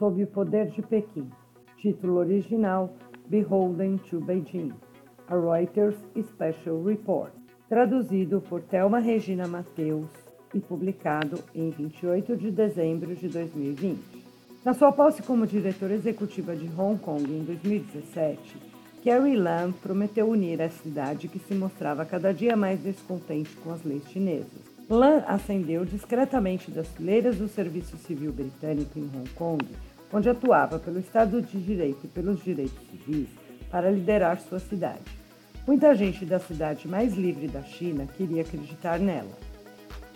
sob o poder de Pequim. Título original: Beholden to Beijing. A Reuters Special Report. Traduzido por Thelma Regina Mateus e publicado em 28 de dezembro de 2020. Na sua posse como diretora executiva de Hong Kong em 2017, Carrie Lam prometeu unir a cidade que se mostrava cada dia mais descontente com as leis chinesas. Lam ascendeu discretamente das fileiras do Serviço Civil Britânico em Hong Kong, onde atuava pelo Estado de Direito e pelos direitos civis, para liderar sua cidade. Muita gente da cidade mais livre da China queria acreditar nela.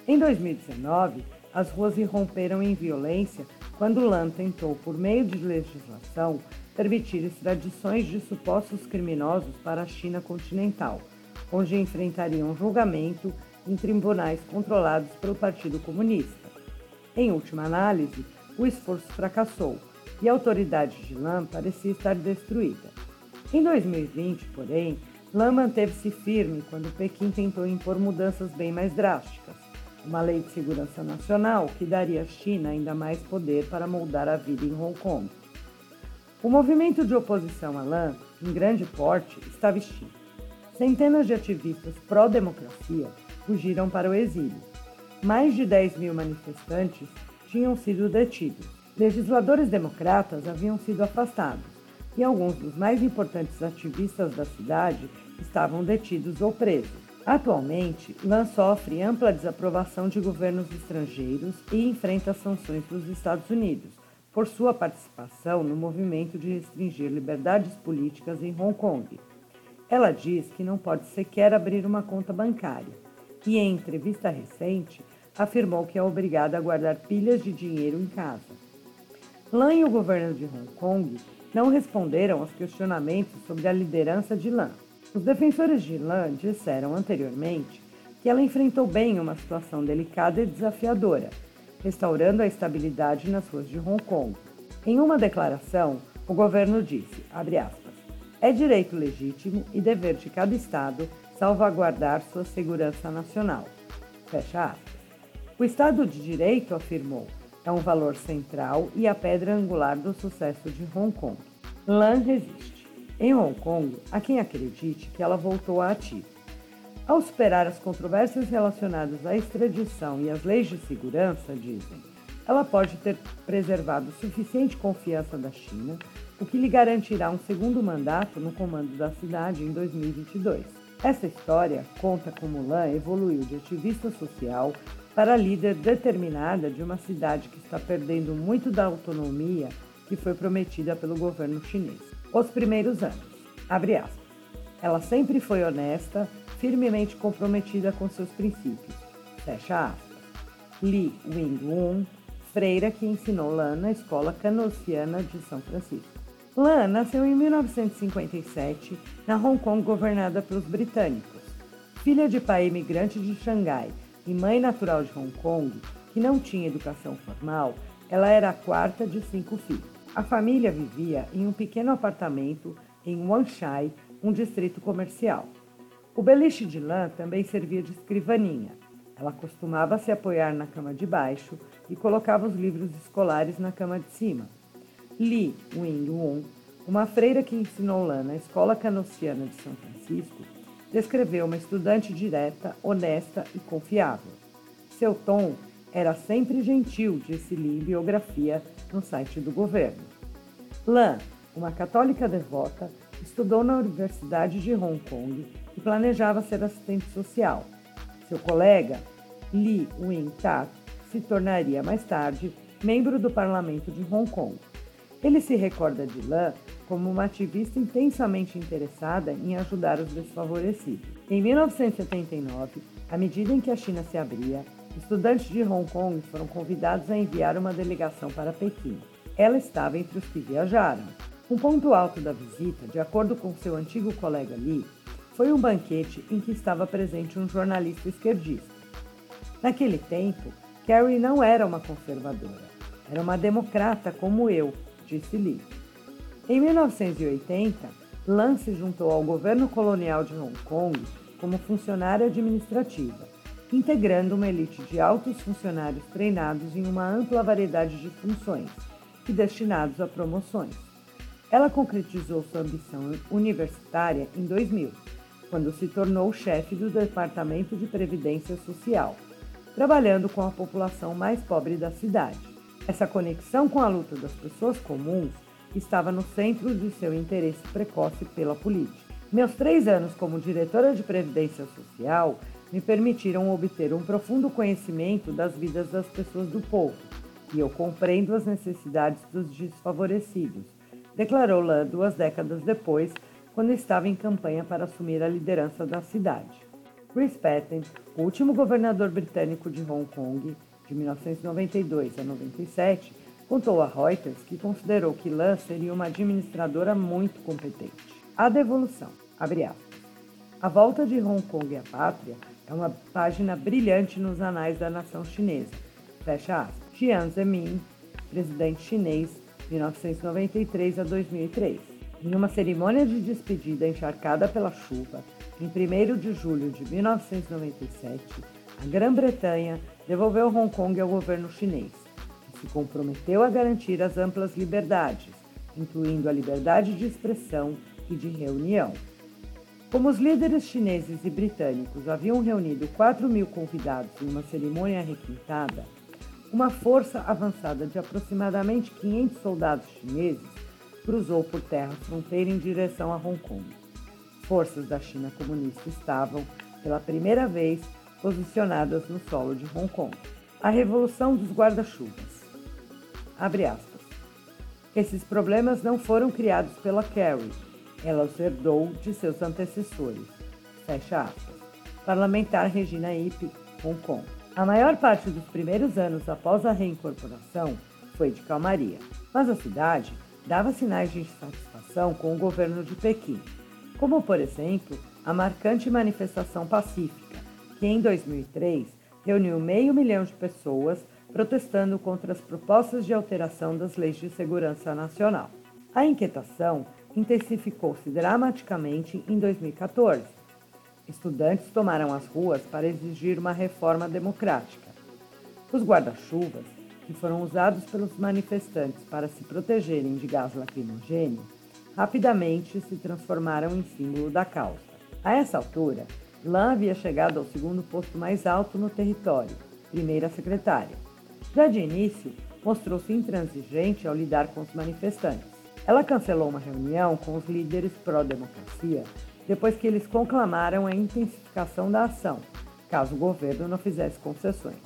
Em 2019, as ruas irromperam em violência quando Lan tentou, por meio de legislação, permitir extradições de supostos criminosos para a China continental, onde enfrentariam julgamento em tribunais controlados pelo Partido Comunista. Em última análise, o esforço fracassou e a autoridade de Lan parecia estar destruída. Em 2020, porém, Lan manteve-se firme quando Pequim tentou impor mudanças bem mais drásticas uma lei de segurança nacional que daria à China ainda mais poder para moldar a vida em Hong Kong. O movimento de oposição a Lan, em grande porte, estava extinto. Centenas de ativistas pró-democracia fugiram para o exílio. Mais de 10 mil manifestantes tinham sido detidos. Legisladores democratas haviam sido afastados e alguns dos mais importantes ativistas da cidade estavam detidos ou presos. Atualmente, Lan sofre ampla desaprovação de governos estrangeiros e enfrenta sanções dos Estados Unidos por sua participação no movimento de restringir liberdades políticas em Hong Kong. Ela diz que não pode sequer abrir uma conta bancária e, em entrevista recente, afirmou que é obrigada a guardar pilhas de dinheiro em casa. Lan e o governo de Hong Kong não responderam aos questionamentos sobre a liderança de Lan. Os defensores de Lan disseram anteriormente que ela enfrentou bem uma situação delicada e desafiadora, restaurando a estabilidade nas ruas de Hong Kong. Em uma declaração, o governo disse, aspas, é direito legítimo e dever de cada Estado salvaguardar sua segurança nacional. Fecha aspas. O Estado de Direito, afirmou, é um valor central e a pedra angular do sucesso de Hong Kong. Lan resiste. Em Hong Kong, há quem acredite que ela voltou à ativa. Ao superar as controvérsias relacionadas à extradição e às leis de segurança, dizem, ela pode ter preservado suficiente confiança da China, o que lhe garantirá um segundo mandato no comando da cidade em 2022. Essa história conta como Lan evoluiu de ativista social para líder determinada de uma cidade que está perdendo muito da autonomia que foi prometida pelo governo chinês. Os primeiros anos. Abre aspas. Ela sempre foi honesta, firmemente comprometida com seus princípios. Fecha aspas. Li Wing-Wun, freira que ensinou Lan na escola canociana de São Francisco. Lan nasceu em 1957 na Hong Kong governada pelos britânicos. Filha de pai imigrante de Xangai e mãe natural de Hong Kong, que não tinha educação formal, ela era a quarta de cinco filhos. A família vivia em um pequeno apartamento em Wanshai, um distrito comercial. O beliche de lã também servia de escrivaninha. Ela costumava se apoiar na cama de baixo e colocava os livros escolares na cama de cima. Li Wing Wong, uma freira que ensinou lã na Escola Canociana de São Francisco, descreveu uma estudante direta, honesta e confiável. Seu tom era sempre gentil, disse Li em biografia no site do governo. Lan, uma católica devota, estudou na Universidade de Hong Kong e planejava ser assistente social. Seu colega, Li Wing-tat, se tornaria mais tarde membro do parlamento de Hong Kong. Ele se recorda de Lan como uma ativista intensamente interessada em ajudar os desfavorecidos. Em 1979, à medida em que a China se abria, estudantes de Hong Kong foram convidados a enviar uma delegação para Pequim. Ela estava entre os que viajaram. Um ponto alto da visita, de acordo com seu antigo colega Lee, foi um banquete em que estava presente um jornalista esquerdista. Naquele tempo, Carrie não era uma conservadora, era uma democrata como eu, disse Lee. Em 1980, Lan se juntou ao governo colonial de Hong Kong como funcionária administrativa, integrando uma elite de altos funcionários treinados em uma ampla variedade de funções que destinados a promoções. Ela concretizou sua ambição universitária em 2000, quando se tornou chefe do Departamento de Previdência Social, trabalhando com a população mais pobre da cidade. Essa conexão com a luta das pessoas comuns estava no centro de seu interesse precoce pela política. Meus três anos como diretora de Previdência Social me permitiram obter um profundo conhecimento das vidas das pessoas do povo, e eu compreendo as necessidades dos desfavorecidos, declarou Lan duas décadas depois, quando estava em campanha para assumir a liderança da cidade. Chris Patten, o último governador britânico de Hong Kong, de 1992 a 97, contou a Reuters que considerou que Lan seria uma administradora muito competente. A devolução, abre aspas. A volta de Hong Kong à pátria é uma página brilhante nos anais da nação chinesa. Fecha aspas. Jiang Zemin, presidente chinês, 1993 a 2003. Em uma cerimônia de despedida encharcada pela chuva, em 1 de julho de 1997, a Grã-Bretanha devolveu Hong Kong ao governo chinês, se comprometeu a garantir as amplas liberdades, incluindo a liberdade de expressão e de reunião. Como os líderes chineses e britânicos haviam reunido 4 mil convidados em uma cerimônia requintada, uma força avançada de aproximadamente 500 soldados chineses cruzou por terra fronteira em direção a Hong Kong. Forças da China comunista estavam, pela primeira vez, posicionadas no solo de Hong Kong. A Revolução dos Guarda-Chuvas. Abre aspas. Esses problemas não foram criados pela Carrie, ela os herdou de seus antecessores. Fecha aspas. Parlamentar Regina Ip, Hong Kong. A maior parte dos primeiros anos após a reincorporação foi de calmaria, mas a cidade dava sinais de insatisfação com o governo de Pequim, como, por exemplo, a marcante manifestação pacífica, que em 2003 reuniu meio milhão de pessoas protestando contra as propostas de alteração das leis de segurança nacional. A inquietação intensificou-se dramaticamente em 2014. Estudantes tomaram as ruas para exigir uma reforma democrática. Os guarda-chuvas que foram usados pelos manifestantes para se protegerem de gás lacrimogêneo, rapidamente se transformaram em símbolo da causa. A essa altura, Lan havia chegado ao segundo posto mais alto no território, primeira secretária. Já de início, mostrou-se intransigente ao lidar com os manifestantes. Ela cancelou uma reunião com os líderes pró-democracia depois que eles conclamaram a intensificação da ação, caso o governo não fizesse concessões.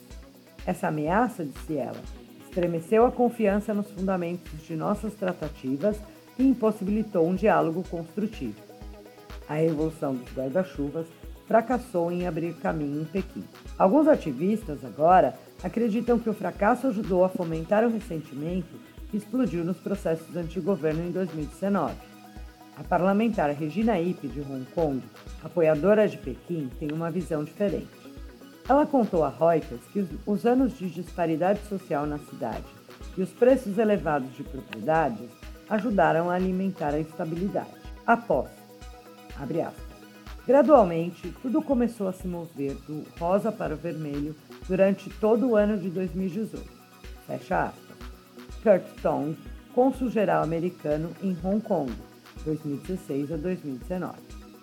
Essa ameaça, disse ela, estremeceu a confiança nos fundamentos de nossas tratativas e impossibilitou um diálogo construtivo. A revolução dos guarda-chuvas fracassou em abrir caminho em Pequim. Alguns ativistas agora acreditam que o fracasso ajudou a fomentar o ressentimento que explodiu nos processos anti-governo em 2019. A parlamentar Regina Ip, de Hong Kong, apoiadora de Pequim, tem uma visão diferente. Ela contou a Reuters que os anos de disparidade social na cidade e os preços elevados de propriedades ajudaram a alimentar a instabilidade. Após, abre aspas, gradualmente tudo começou a se mover do rosa para o vermelho durante todo o ano de 2018. Fecha aspas. Kurt Tong, cônsul geral americano em Hong Kong, 2016 a 2019.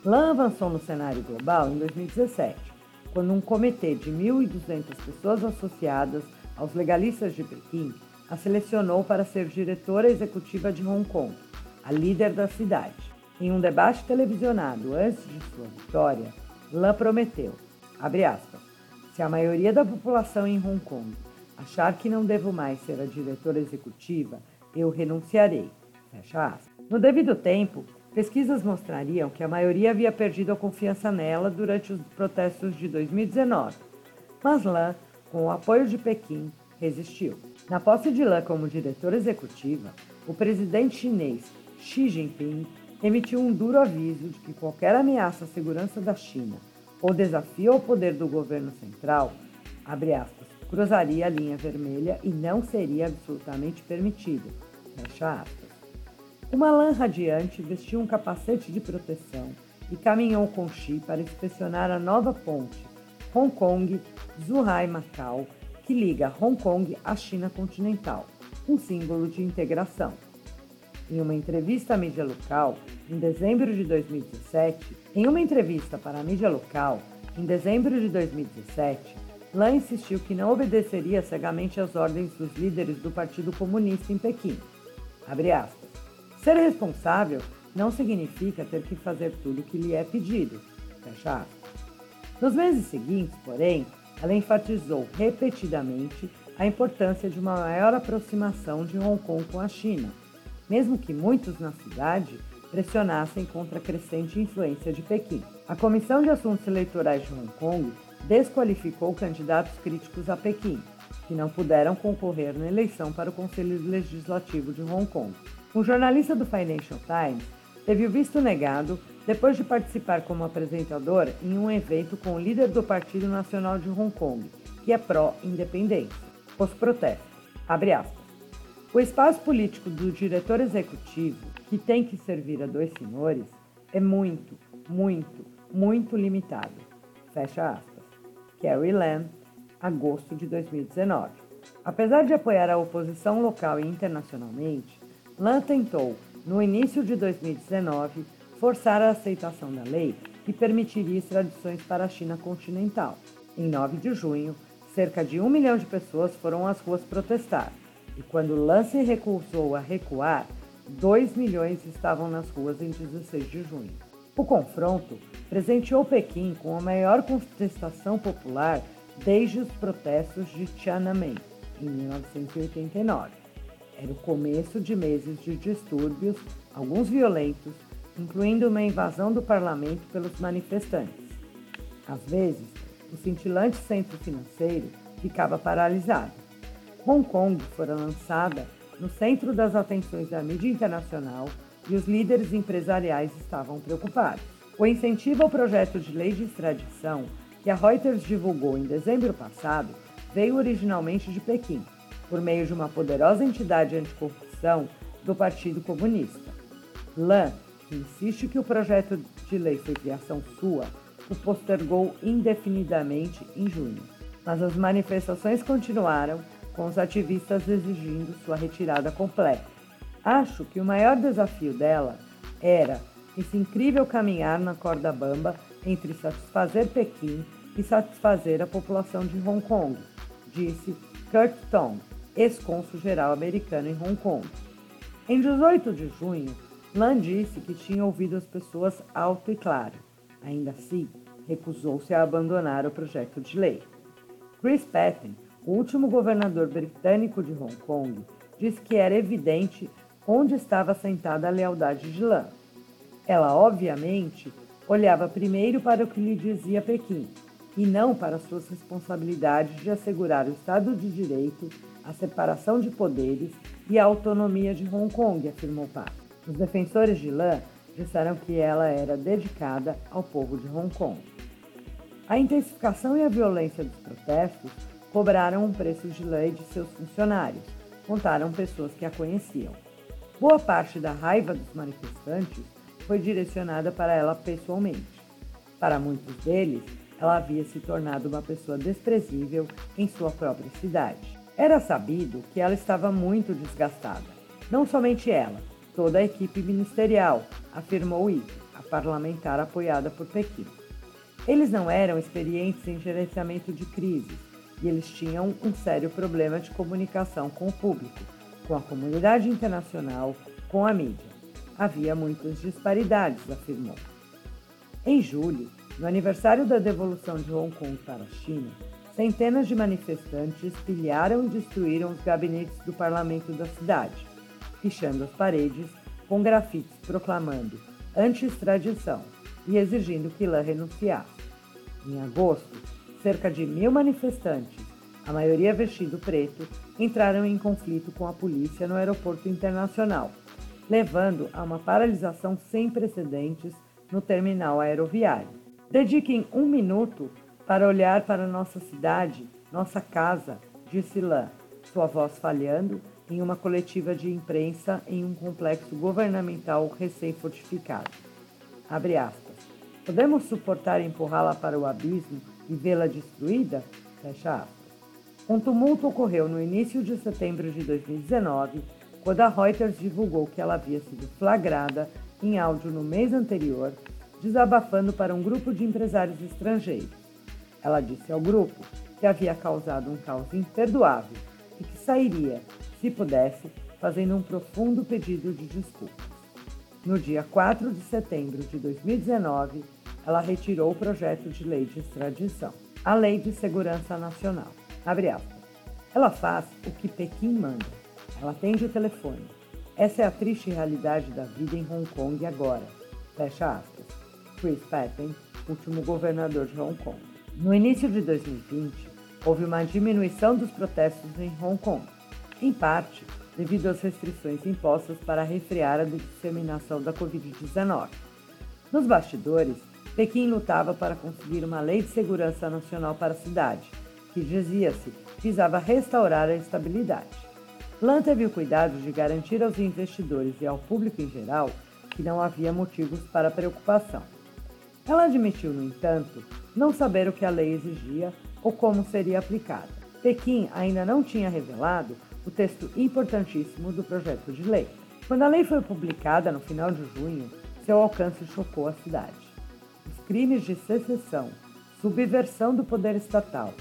Lan avançou no cenário global em 2017 quando um comitê de 1.200 pessoas associadas aos legalistas de Pequim a selecionou para ser diretora executiva de Hong Kong, a líder da cidade. Em um debate televisionado antes de sua vitória, Lan prometeu, aspas, se a maioria da população em Hong Kong achar que não devo mais ser a diretora executiva, eu renunciarei. No devido tempo, Pesquisas mostrariam que a maioria havia perdido a confiança nela durante os protestos de 2019, mas Lan, com o apoio de Pequim, resistiu. Na posse de Lan como diretora executiva, o presidente chinês Xi Jinping emitiu um duro aviso de que qualquer ameaça à segurança da China ou desafio ao poder do governo central, aspas, cruzaria a linha vermelha e não seria absolutamente permitido. Fecha aspas. Uma lã radiante vestiu um capacete de proteção e caminhou com Xi para inspecionar a nova ponte Hong Kong-Zhuhai-Macau, que liga Hong Kong à China continental. um símbolo de integração. Em uma entrevista à mídia local, em dezembro de 2017, em uma entrevista para a mídia local, em dezembro de 2017, Lan insistiu que não obedeceria cegamente às ordens dos líderes do Partido Comunista em Pequim. Ser responsável não significa ter que fazer tudo o que lhe é pedido. Nos meses seguintes, porém, ela enfatizou repetidamente a importância de uma maior aproximação de Hong Kong com a China, mesmo que muitos na cidade pressionassem contra a crescente influência de Pequim. A Comissão de Assuntos Eleitorais de Hong Kong desqualificou candidatos críticos a Pequim, que não puderam concorrer na eleição para o Conselho Legislativo de Hong Kong. Um jornalista do Financial Times teve o visto negado depois de participar como apresentador em um evento com o líder do Partido Nacional de Hong Kong, que é pró-independência. Os protestos. Abre aspas. O espaço político do diretor executivo, que tem que servir a dois senhores, é muito, muito, muito limitado. Fecha aspas. Carrie Lam, agosto de 2019. Apesar de apoiar a oposição local e internacionalmente, Lam tentou, no início de 2019, forçar a aceitação da lei que permitiria extradições para a China continental. Em 9 de junho, cerca de um milhão de pessoas foram às ruas protestar, e quando Lam se recusou a recuar, 2 milhões estavam nas ruas em 16 de junho. O confronto presenteou Pequim com a maior contestação popular desde os protestos de Tiananmen, em 1989. Era o começo de meses de distúrbios, alguns violentos, incluindo uma invasão do parlamento pelos manifestantes. Às vezes, o cintilante centro financeiro ficava paralisado. Hong Kong fora lançada no centro das atenções da mídia internacional e os líderes empresariais estavam preocupados. O incentivo ao projeto de lei de extradição, que a Reuters divulgou em dezembro passado, veio originalmente de Pequim, por meio de uma poderosa entidade anticorrupção do Partido Comunista. Lan, que insiste que o projeto de lei foi criação sua, o postergou indefinidamente em junho. Mas as manifestações continuaram com os ativistas exigindo sua retirada completa. Acho que o maior desafio dela era esse incrível caminhar na corda bamba entre satisfazer Pequim e satisfazer a população de Hong Kong, disse Kurt Tong, ex-cônsul geral americano em Hong Kong. Em 18 de junho, Lan disse que tinha ouvido as pessoas alto e claro. Ainda assim, recusou-se a abandonar o projeto de lei. Chris Patten, o último governador britânico de Hong Kong, disse que era evidente onde estava sentada a lealdade de Lan. Ela, obviamente, olhava primeiro para o que lhe dizia Pequim e não para suas responsabilidades de assegurar o Estado de Direito, a separação de poderes e a autonomia de Hong Kong, afirmou Park. Os defensores de Lan disseram que ela era dedicada ao povo de Hong Kong. A intensificação e a violência dos protestos cobraram um preço de lei de seus funcionários, contaram pessoas que a conheciam. Boa parte da raiva dos manifestantes foi direcionada para ela pessoalmente. Para muitos deles, ela havia se tornado uma pessoa desprezível em sua própria cidade. Era sabido que ela estava muito desgastada. Não somente ela, toda a equipe ministerial, afirmou Yi, a parlamentar apoiada por Pequim. Eles não eram experientes em gerenciamento de crises e eles tinham um sério problema de comunicação com o público, com a comunidade internacional, com a mídia. Havia muitas disparidades, afirmou. Em julho, no aniversário da devolução de Hong Kong para a China, centenas de manifestantes pilharam e destruíram os gabinetes do parlamento da cidade, pichando as paredes com grafites proclamando anti-extradição e exigindo que Lan renunciasse. Em agosto, cerca de mil manifestantes, a maioria vestido preto, entraram em conflito com a polícia no aeroporto internacional, levando a uma paralisação sem precedentes no terminal aeroviário. Dediquem um minuto para olhar para nossa cidade, nossa casa, disse Lan, sua voz falhando em uma coletiva de imprensa em um complexo governamental recém-fortificado. Podemos suportar empurrá-la para o abismo e vê-la destruída? Fecha aspas. Um tumulto ocorreu no início de setembro de 2019, quando a Reuters divulgou que ela havia sido flagrada em áudio no mês anterior, desabafando para um grupo de empresários estrangeiros. Ela disse ao grupo que havia causado um caos imperdoável e que sairia, se pudesse, fazendo um profundo pedido de desculpas. No dia 4 de setembro de 2019, ela retirou o projeto de lei de extradição, a Lei de Segurança Nacional. Abre aspas. Ela faz o que Pequim manda. Ela atende o telefone. Essa é a triste realidade da vida em Hong Kong agora. Fecha aspas. Chris Patten, último governador de Hong Kong. No início de 2020, houve uma diminuição dos protestos em Hong Kong, em parte devido às restrições impostas para refrear a disseminação da Covid-19. Nos bastidores, Pequim lutava para conseguir uma lei de segurança nacional para a cidade, que dizia-se visava restaurar a estabilidade. Lan teve o cuidado de garantir aos investidores e ao público em geral que não havia motivos para preocupação. Ela admitiu, no entanto, não saber o que a lei exigia ou como seria aplicada. Pequim ainda não tinha revelado o texto importantíssimo do projeto de lei. Quando a lei foi publicada no final de junho, seu alcance chocou a cidade. Crimes de secessão, subversão do poder estatal,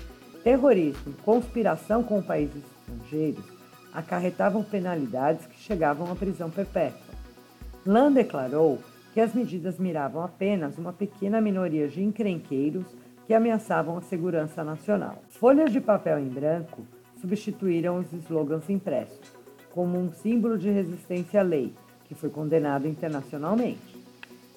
terrorismo conspiração com países estrangeiros acarretavam penalidades que chegavam à prisão perpétua. Lan declarou que as medidas miravam apenas uma pequena minoria de encrenqueiros que ameaçavam a segurança nacional. Folhas de papel em branco substituíram os slogans impressos, como um símbolo de resistência à lei, que foi condenado internacionalmente.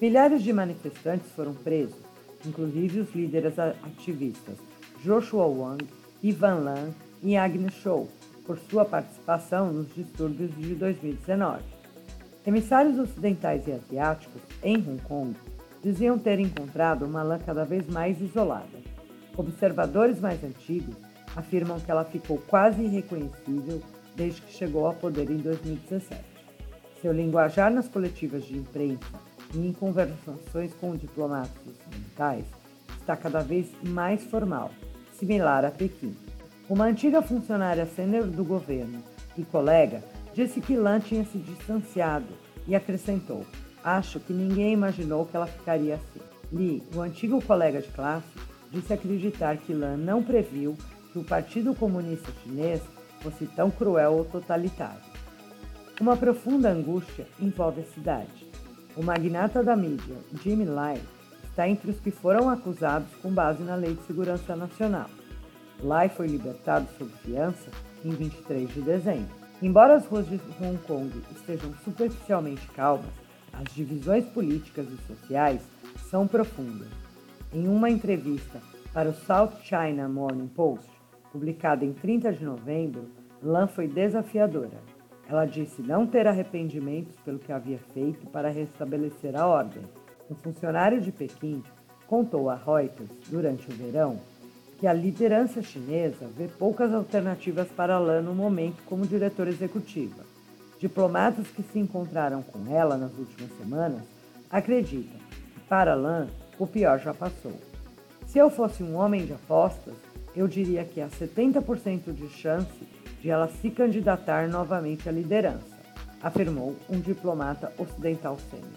Milhares de manifestantes foram presos, inclusive os líderes ativistas Joshua Wong, Ivan Lan e Agnes Chow, por sua participação nos distúrbios de 2019. Emissários ocidentais e asiáticos, em Hong Kong, diziam ter encontrado uma lã cada vez mais isolada. Observadores mais antigos afirmam que ela ficou quase irreconhecível desde que chegou ao poder em 2017. Seu linguajar nas coletivas de imprensa e em conversações com diplomatas ocidentais está cada vez mais formal, similar a Pequim. Uma antiga funcionária sênior do governo e colega Disse que Lan tinha se distanciado e acrescentou: Acho que ninguém imaginou que ela ficaria assim. Li, o antigo colega de classe, disse acreditar que Lan não previu que o Partido Comunista Chinês fosse tão cruel ou totalitário. Uma profunda angústia envolve a cidade. O magnata da mídia, Jimmy Lai, está entre os que foram acusados com base na Lei de Segurança Nacional. Lai foi libertado sob fiança em 23 de dezembro. Embora as ruas de Hong Kong estejam superficialmente calmas, as divisões políticas e sociais são profundas. Em uma entrevista para o South China Morning Post, publicada em 30 de novembro, Lan foi desafiadora. Ela disse não ter arrependimentos pelo que havia feito para restabelecer a ordem. Um funcionário de Pequim contou a Reuters, durante o verão, que a liderança chinesa vê poucas alternativas para Lan no momento como diretora executiva. Diplomatas que se encontraram com ela nas últimas semanas acreditam que para Lan o pior já passou. Se eu fosse um homem de apostas, eu diria que há 70% de chance de ela se candidatar novamente à liderança, afirmou um diplomata ocidental sênior.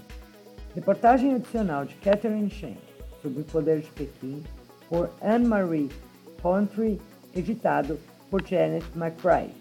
Reportagem adicional de Catherine Shen sobre o poder de Pequim por Anne-Marie Country, editado por Janet McBride.